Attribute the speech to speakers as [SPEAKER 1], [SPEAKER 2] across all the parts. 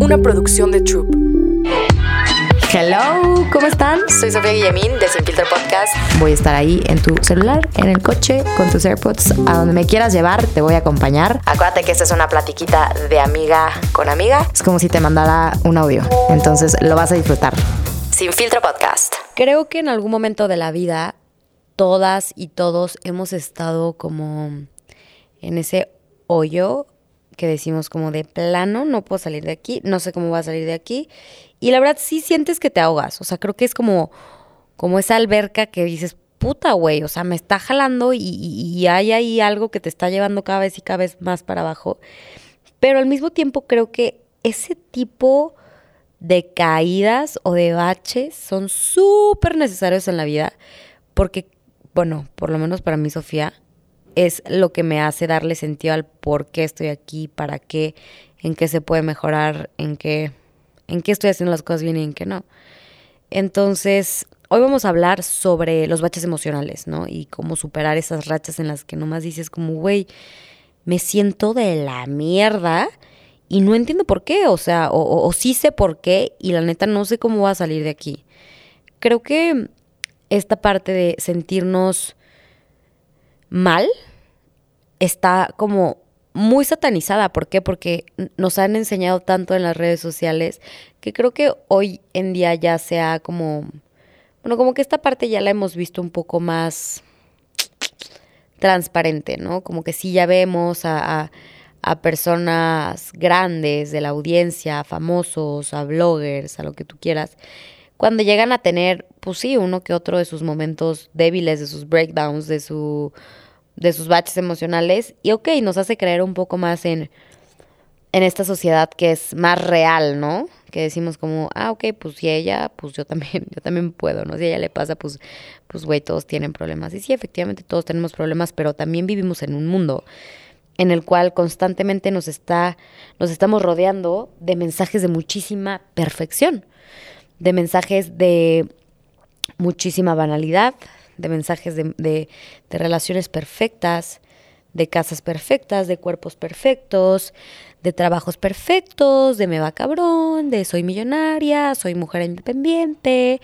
[SPEAKER 1] una producción de Troop.
[SPEAKER 2] Hello, ¿cómo están?
[SPEAKER 1] Soy Sofía Guillemín de Sin Filtro Podcast.
[SPEAKER 2] Voy a estar ahí en tu celular, en el coche, con tus AirPods, a donde me quieras llevar, te voy a acompañar.
[SPEAKER 1] Acuérdate que esta es una platiquita de amiga con amiga.
[SPEAKER 2] Es como si te mandara un audio, entonces lo vas a disfrutar.
[SPEAKER 1] Sin Filtro Podcast.
[SPEAKER 2] Creo que en algún momento de la vida todas y todos hemos estado como en ese hoyo que decimos como de plano, no puedo salir de aquí, no sé cómo voy a salir de aquí. Y la verdad sí sientes que te ahogas, o sea, creo que es como, como esa alberca que dices, puta, güey, o sea, me está jalando y, y, hay ahí algo que te está llevando cada vez y cada vez más para abajo. Pero al mismo tiempo creo que ese tipo de caídas o de baches son súper necesarios en la vida porque, bueno, por lo menos para mí, Sofía, es lo que me hace darle sentido al por qué estoy aquí, para qué, en qué se puede mejorar, en qué, en qué estoy haciendo las cosas bien y en qué no. Entonces, hoy vamos a hablar sobre los baches emocionales, ¿no? Y cómo superar esas rachas en las que nomás dices como, güey, me siento de la mierda y no entiendo por qué, o sea, o, o sí sé por qué y la neta no sé cómo va a salir de aquí. Creo que esta parte de sentirnos mal está como muy satanizada. ¿Por qué? Porque nos han enseñado tanto en las redes sociales que creo que hoy en día ya sea como, bueno, como que esta parte ya la hemos visto un poco más transparente, ¿no? Como que sí ya vemos a, a personas grandes de la audiencia, a famosos, a bloggers, a lo que tú quieras, cuando llegan a tener, pues sí, uno que otro de sus momentos débiles, de sus breakdowns, de su de sus baches emocionales y ok, nos hace creer un poco más en, en esta sociedad que es más real, ¿no? Que decimos como, ah, ok, pues si ella, pues yo también, yo también puedo, ¿no? Si a ella le pasa, pues, pues, güey, todos tienen problemas. Y sí, efectivamente todos tenemos problemas, pero también vivimos en un mundo en el cual constantemente nos está, nos estamos rodeando de mensajes de muchísima perfección de mensajes de muchísima banalidad, de mensajes de, de, relaciones perfectas, de casas perfectas, de cuerpos perfectos, de trabajos perfectos, de me va cabrón, de soy millonaria, soy mujer independiente.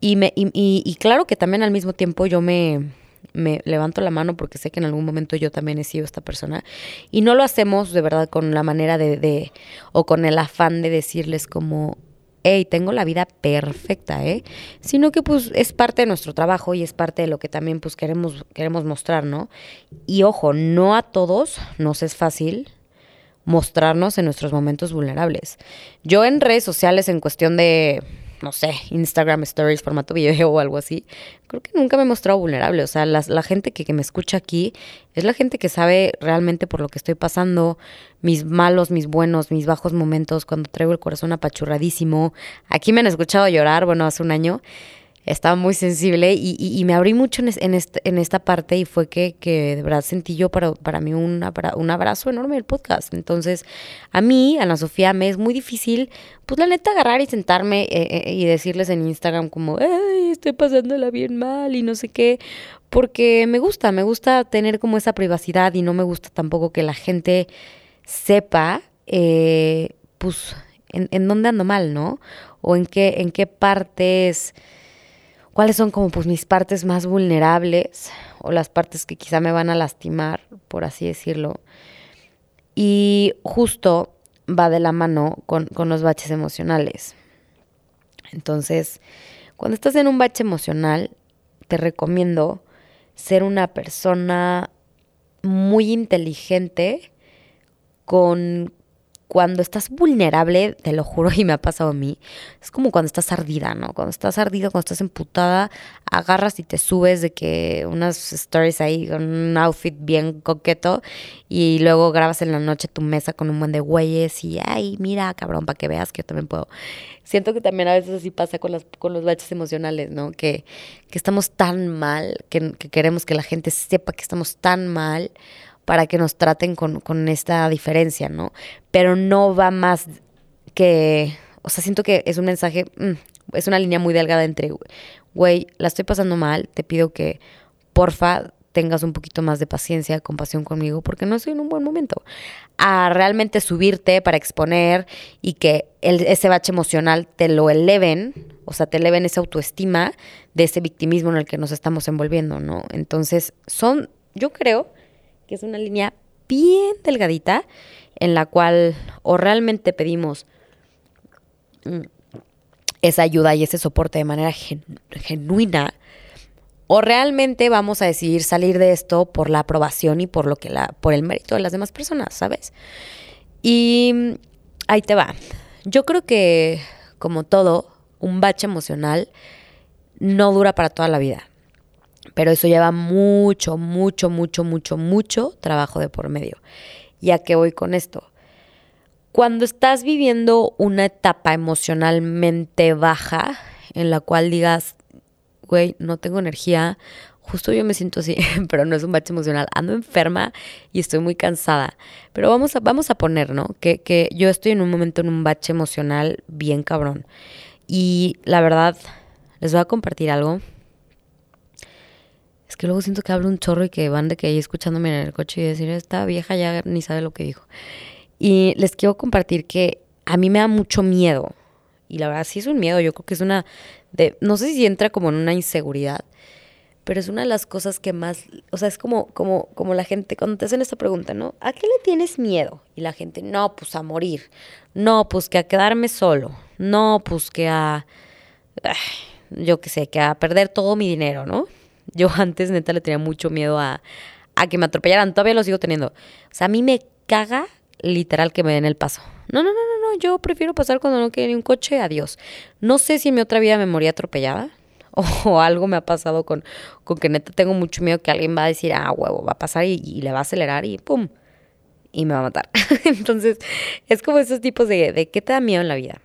[SPEAKER 2] Y, me, y, y, claro que también al mismo tiempo yo me, me levanto la mano porque sé que en algún momento yo también he sido esta persona. Y no lo hacemos de verdad con la manera de, de o con el afán de decirles como, hey, tengo la vida perfecta, ¿eh? Sino que pues es parte de nuestro trabajo y es parte de lo que también pues queremos, queremos mostrar, ¿no? Y ojo, no a todos nos es fácil mostrarnos en nuestros momentos vulnerables. Yo en redes sociales en cuestión de no sé, Instagram Stories, formato video o algo así, creo que nunca me he mostrado vulnerable. O sea, la, la gente que, que, me escucha aquí es la gente que sabe realmente por lo que estoy pasando, mis malos, mis buenos, mis bajos momentos, cuando traigo el corazón apachurradísimo. Aquí me han escuchado llorar, bueno, hace un año estaba muy sensible y, y, me abrí mucho en, en, este, en, esta parte y fue que, que de verdad sentí yo para, para mí un, un abrazo enorme del podcast. Entonces, a mí, Ana Sofía, me es muy difícil, pues la neta, agarrar y sentarme eh, eh, y decirles en Instagram como, ay, estoy pasándola bien mal y no sé qué, porque me gusta, me gusta tener como esa privacidad y no me gusta tampoco que la gente sepa, eh, pues, en, en dónde ando mal, ¿no? O en qué, en qué partes cuáles son como pues mis partes más vulnerables o las partes que quizá me van a lastimar, por así decirlo. Y justo va de la mano con, con los baches emocionales. Entonces, cuando estás en un bache emocional, te recomiendo ser una persona muy inteligente con cuando estás vulnerable, te lo juro y me ha pasado a mí, es como cuando estás ardida, ¿no? Cuando estás ardida, cuando estás emputada, agarras y te subes de que unas stories ahí con un outfit bien coqueto y luego grabas en la noche tu mesa con un buen de güeyes y, ay, mira, cabrón, para que veas que yo también puedo. Siento que también a veces así pasa con, las, con los baches emocionales, ¿no? Que, que estamos tan mal, que, que queremos que la gente sepa que estamos tan mal para que nos traten con, con esta diferencia, ¿no? Pero no va más que, o sea, siento que es un mensaje, mm, es una línea muy delgada entre, güey, la estoy pasando mal, te pido que, porfa, tengas un poquito más de paciencia, compasión conmigo, porque no estoy en un buen momento. A realmente subirte para exponer y que ese bache emocional te lo eleven, o sea, te eleven esa autoestima de ese victimismo en el que nos estamos envolviendo, ¿no? Entonces, son, yo creo que es una línea bien delgadita en la cual o realmente pedimos mm, esa ayuda y ese soporte de manera genuina o realmente vamos a decidir salir de esto por la aprobación y por lo que la por el mérito de las demás personas, ¿sabes? Y ahí te va. Yo creo que como todo, un bache emocional no dura para toda la vida. Pero eso lleva mucho, mucho, mucho, mucho, mucho trabajo de por medio. ¿Y a qué voy con esto? Cuando estás viviendo una etapa emocionalmente baja, en la cual digas, güey, no tengo energía, justo yo me siento así, pero no es un bache emocional, ando enferma y estoy muy cansada. Pero vamos a, vamos a poner, ¿no? Que, que yo estoy en un momento en un bache emocional bien cabrón. Y la verdad, les voy a compartir algo que luego siento que hablo un chorro y que van de que ahí escuchándome en el coche y decir, esta vieja ya ni sabe lo que dijo. Y les quiero compartir que a mí me da mucho miedo. Y la verdad sí es un miedo, yo creo que es una de, no sé si entra como en una inseguridad, pero es una de las cosas que más, o sea, es como, como, como la gente, cuando te hacen esta pregunta, ¿no? ¿A qué le tienes miedo? Y la gente, no, pues a morir, no, pues que a quedarme solo, no, pues que a, yo qué sé, que a perder todo mi dinero, ¿no? Yo antes, neta, le tenía mucho miedo a, que me atropellaran. Todavía lo sigo teniendo. O sea, a mí me caga literal que me den el paso. No, no, no, no, no. Yo prefiero pasar cuando no quede ni un coche. Adiós. No sé si en mi otra vida me moría atropellada o, algo me ha pasado con, con que neta tengo mucho miedo que alguien va a decir, ah, huevo, va a pasar y, le va a acelerar y pum, y me va a matar. Entonces, es como esos tipos de, de qué te da miedo en la vida.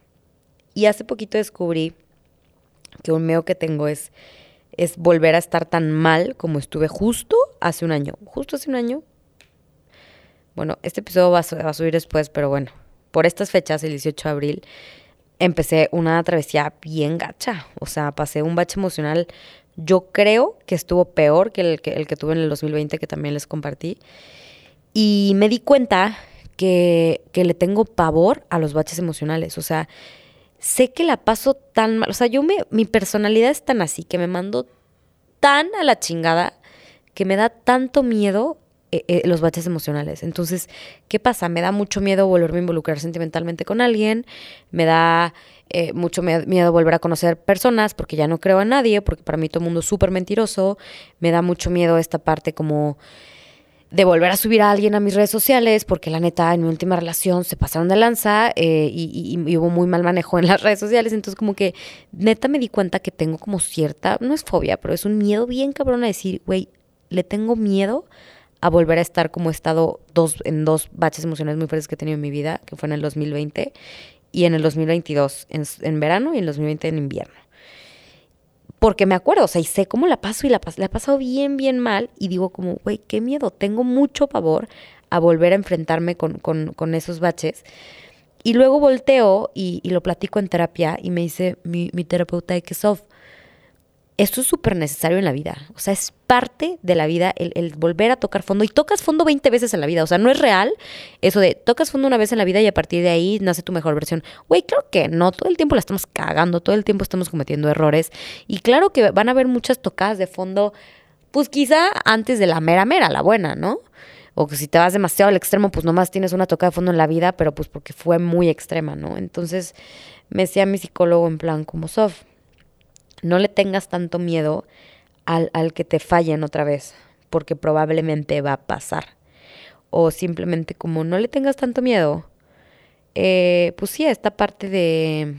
[SPEAKER 2] Y hace poquito descubrí que un miedo que tengo es es volver a estar tan mal como estuve justo hace un año. Justo hace un año. Bueno, este episodio va a, subir después, pero bueno, por estas fechas, el 18 de abril, empecé una travesía bien gacha. O sea, pasé un bache emocional. Yo creo que estuvo peor que el que, el que tuve en el 2020, que también les compartí. Y me di cuenta que, que le tengo pavor a los baches emocionales. O sea, sé que la paso tan mal, o sea, yo me, mi personalidad es tan así, que me mando tan a la chingada, que me da tanto miedo eh, eh, los baches emocionales. Entonces, ¿qué pasa? Me da mucho miedo volverme a involucrar sentimentalmente con alguien, me da eh, mucho miedo volver a conocer personas porque ya no creo a nadie, porque para mí todo el mundo es súper mentiroso, me da mucho miedo esta parte como de volver a subir a alguien a mis redes sociales, porque la neta, en mi última relación se pasaron de lanza eh, y, hubo muy mal manejo en las redes sociales. Entonces, como que neta me di cuenta que tengo como cierta, no es fobia, pero es un miedo bien cabrón a decir, güey, le tengo miedo a volver a estar como he estado dos, en dos baches emocionales muy fuertes que he tenido en mi vida, que fue en el 2020 y en el 2022, en, en verano y en el 2020 en invierno porque me acuerdo, o sea, y sé cómo la paso y la, la he pasado bien, bien mal y digo como, güey, qué miedo, tengo mucho pavor a volver a enfrentarme con, con, con esos baches. Y luego volteo y, y, lo platico en terapia y me dice mi, mi terapeuta de que esto es súper necesario en la vida. O sea, es parte de la vida el, volver a tocar fondo. Y tocas fondo 20 veces en la vida. O sea, no es real eso de tocas fondo una vez en la vida y a partir de ahí nace tu mejor versión. Güey, claro que no. Todo el tiempo la estamos cagando. Todo el tiempo estamos cometiendo errores. Y claro que van a haber muchas tocadas de fondo, pues quizá antes de la mera mera, la buena, ¿no? O que si te vas demasiado al extremo, pues nomás tienes una tocada de fondo en la vida, pero pues porque fue muy extrema, ¿no? Entonces me decía mi psicólogo en plan como soft no le tengas tanto miedo al, al que te fallen otra vez, porque probablemente va a pasar. O simplemente como no le tengas tanto miedo, eh, pues sí, esta parte de,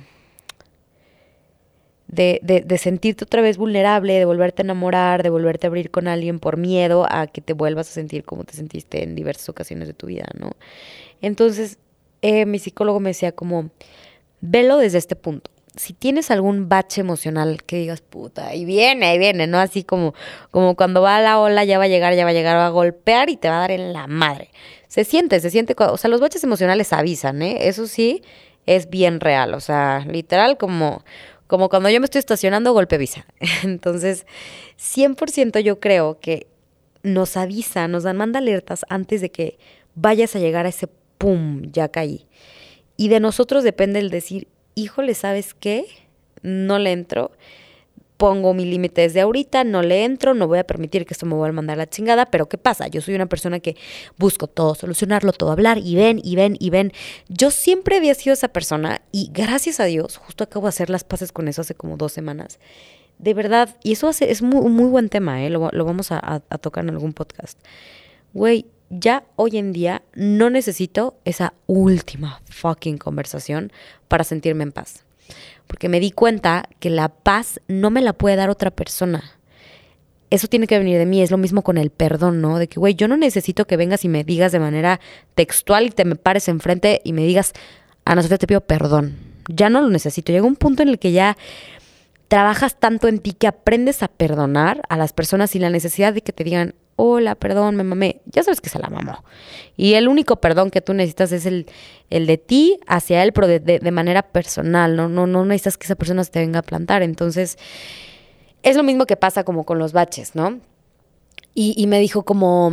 [SPEAKER 2] de, de, de, sentirte otra vez vulnerable, de volverte a enamorar, de volverte a abrir con alguien por miedo a que te vuelvas a sentir como te sentiste en diversas ocasiones de tu vida, ¿no? Entonces, eh, mi psicólogo me decía como, velo desde este punto si tienes algún bache emocional que digas, puta, ahí viene, ahí viene, ¿no? Así como, como cuando va a la ola, ya va a llegar, ya va a llegar, va a golpear y te va a dar en la madre. Se siente, se siente, o sea, los baches emocionales avisan, ¿eh? Eso sí, es bien real, o sea, literal como, como cuando yo me estoy estacionando, golpe visa. Entonces, 100% yo creo que nos avisa, nos dan, manda alertas antes de que vayas a llegar a ese pum, ya caí. Y de nosotros depende el decir, híjole, ¿sabes qué? No le entro pongo mi límite desde ahorita, no le entro, no voy a permitir que esto me vuelva a mandar la chingada, pero ¿qué pasa? Yo soy una persona que busco todo, solucionarlo, todo hablar y ven y ven y ven. Yo siempre había sido esa persona y gracias a Dios, justo acabo de hacer las paces con eso hace como dos semanas. De verdad, y eso es muy, muy buen tema, ¿eh? lo, vamos a tocar en algún podcast. Güey, ya hoy en día no necesito esa última fucking conversación para sentirme en paz porque me di cuenta que la paz no me la puede dar otra persona. Eso tiene que venir de mí, es lo mismo con el perdón, ¿no? De que, güey, yo no necesito que vengas y me digas de manera textual y te me pares enfrente y me digas, Ana Sofía, te pido perdón. Ya no lo necesito. Llega un punto en el que ya trabajas tanto en ti que aprendes a perdonar a las personas sin la necesidad de que te digan, hola, perdón, me mamé. Ya sabes que se la mamó. Y el único perdón que tú necesitas es el, el de ti hacia él, pero de, manera personal. ¿no? No, no necesitas que esa persona se te venga a plantar. Entonces, es lo mismo que pasa como con los baches, ¿no? Y, y me dijo como,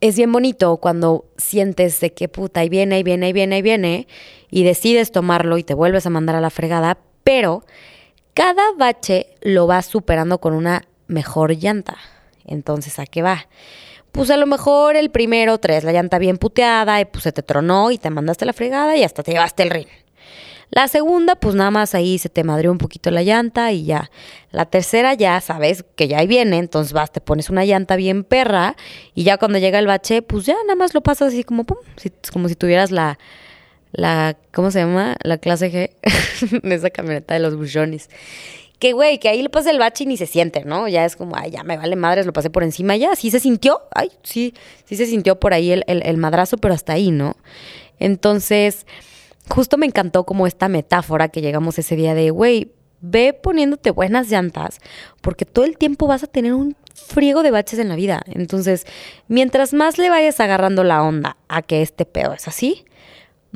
[SPEAKER 2] es bien bonito cuando sientes de que puta, ahí viene, ahí viene, ahí viene, ahí viene, y decides tomarlo y te vuelves a mandar a la fregada, pero cada bache lo vas superando con una mejor llanta. Entonces, ¿a qué va? Pues a lo mejor el primero traes la llanta bien puteada y pues se te tronó y te mandaste la fregada y hasta te llevaste el rin. La segunda, pues nada más ahí se te madrió un poquito la llanta y ya. La tercera ya sabes que ya ahí viene, entonces vas, te pones una llanta bien perra y ya cuando llega el bache, pues ya nada más lo pasas así como pum, como si tuvieras la, la, ¿cómo se llama? La clase G de esa camioneta de los buchones que güey, que ahí le pasa el bache y ni se siente, ¿no? Ya es como, ay, ya me vale madres, lo pasé por encima, ya, sí se sintió, ay, sí, sí se sintió por ahí el, el, madrazo, pero hasta ahí, ¿no? Entonces, justo me encantó como esta metáfora que llegamos ese día de, güey, ve poniéndote buenas llantas, porque todo el tiempo vas a tener un friego de baches en la vida. Entonces, mientras más le vayas agarrando la onda a que este pedo es así,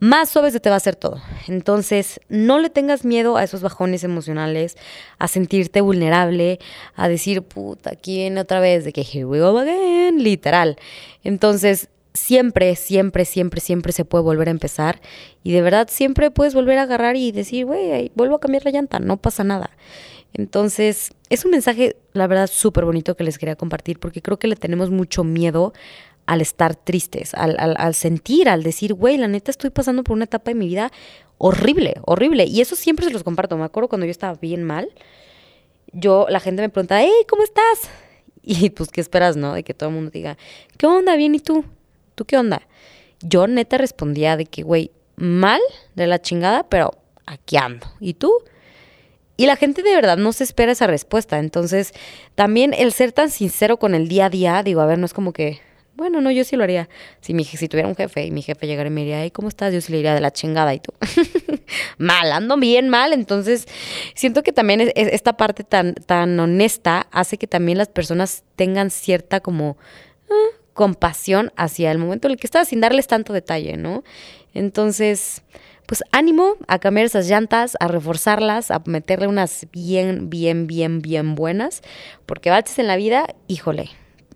[SPEAKER 2] más suave se te va a hacer todo. Entonces, no le tengas miedo a esos bajones emocionales, a sentirte vulnerable, a decir, puta, aquí viene otra vez, de que here we go again, literal. Entonces, siempre, siempre, siempre, siempre se puede volver a empezar y de verdad siempre puedes volver a agarrar y decir, güey, vuelvo a cambiar la llanta, no pasa nada. Entonces, es un mensaje, la verdad, súper bonito que les quería compartir porque creo que le tenemos mucho miedo al estar tristes, al, sentir, al decir, güey, la neta estoy pasando por una etapa de mi vida horrible, horrible. Y eso siempre se los comparto. Me acuerdo cuando yo estaba bien mal, yo, la gente me pregunta, hey, ¿cómo estás? Y pues, ¿qué esperas, no? De que todo el mundo diga, ¿qué onda? Bien, ¿y tú? ¿Tú qué onda? Yo neta respondía de que, güey, mal de la chingada, pero aquí ando. ¿Y tú? Y la gente de verdad no se espera esa respuesta. Entonces, también el ser tan sincero con el día a día, digo, a ver, no es como que, bueno, no, yo sí lo haría. Si, mi, si tuviera un jefe y mi jefe llegara y me diría, ¿cómo estás? Yo sí le diría de la chingada y tú. mal, ando bien mal. Entonces, siento que también es, esta parte tan, tan honesta hace que también las personas tengan cierta como ah, compasión hacia el momento en el que estás sin darles tanto detalle, ¿no? Entonces, pues ánimo a cambiar esas llantas, a reforzarlas, a meterle unas bien, bien, bien, bien buenas, porque baches en la vida, híjole,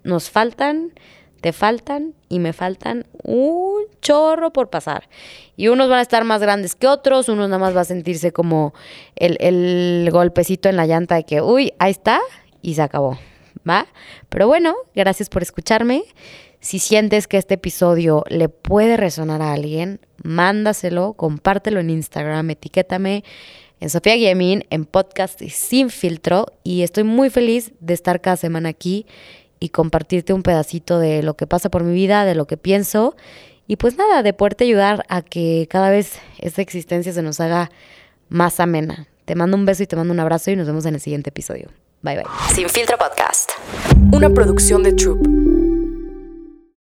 [SPEAKER 2] nos faltan te faltan y me faltan un chorro por pasar. Y unos van a estar más grandes que otros, unos nada más va a sentirse como el, el golpecito en la llanta de que, uy, ahí está y se acabó. ¿Va? Pero bueno, gracias por escucharme. Si sientes que este episodio le puede resonar a alguien, mándaselo, compártelo en Instagram, etiquétame en Sofía Guillemín, en podcast sin filtro. Y estoy muy feliz de estar cada semana aquí y compartirte un pedacito de lo que pasa por mi vida, de lo que pienso y pues nada, de poderte ayudar a que cada vez esta existencia se nos haga más amena. Te mando un beso y te mando un abrazo y nos vemos en el siguiente episodio. Bye bye.
[SPEAKER 1] Sin filtro podcast.
[SPEAKER 3] Una producción de Troop.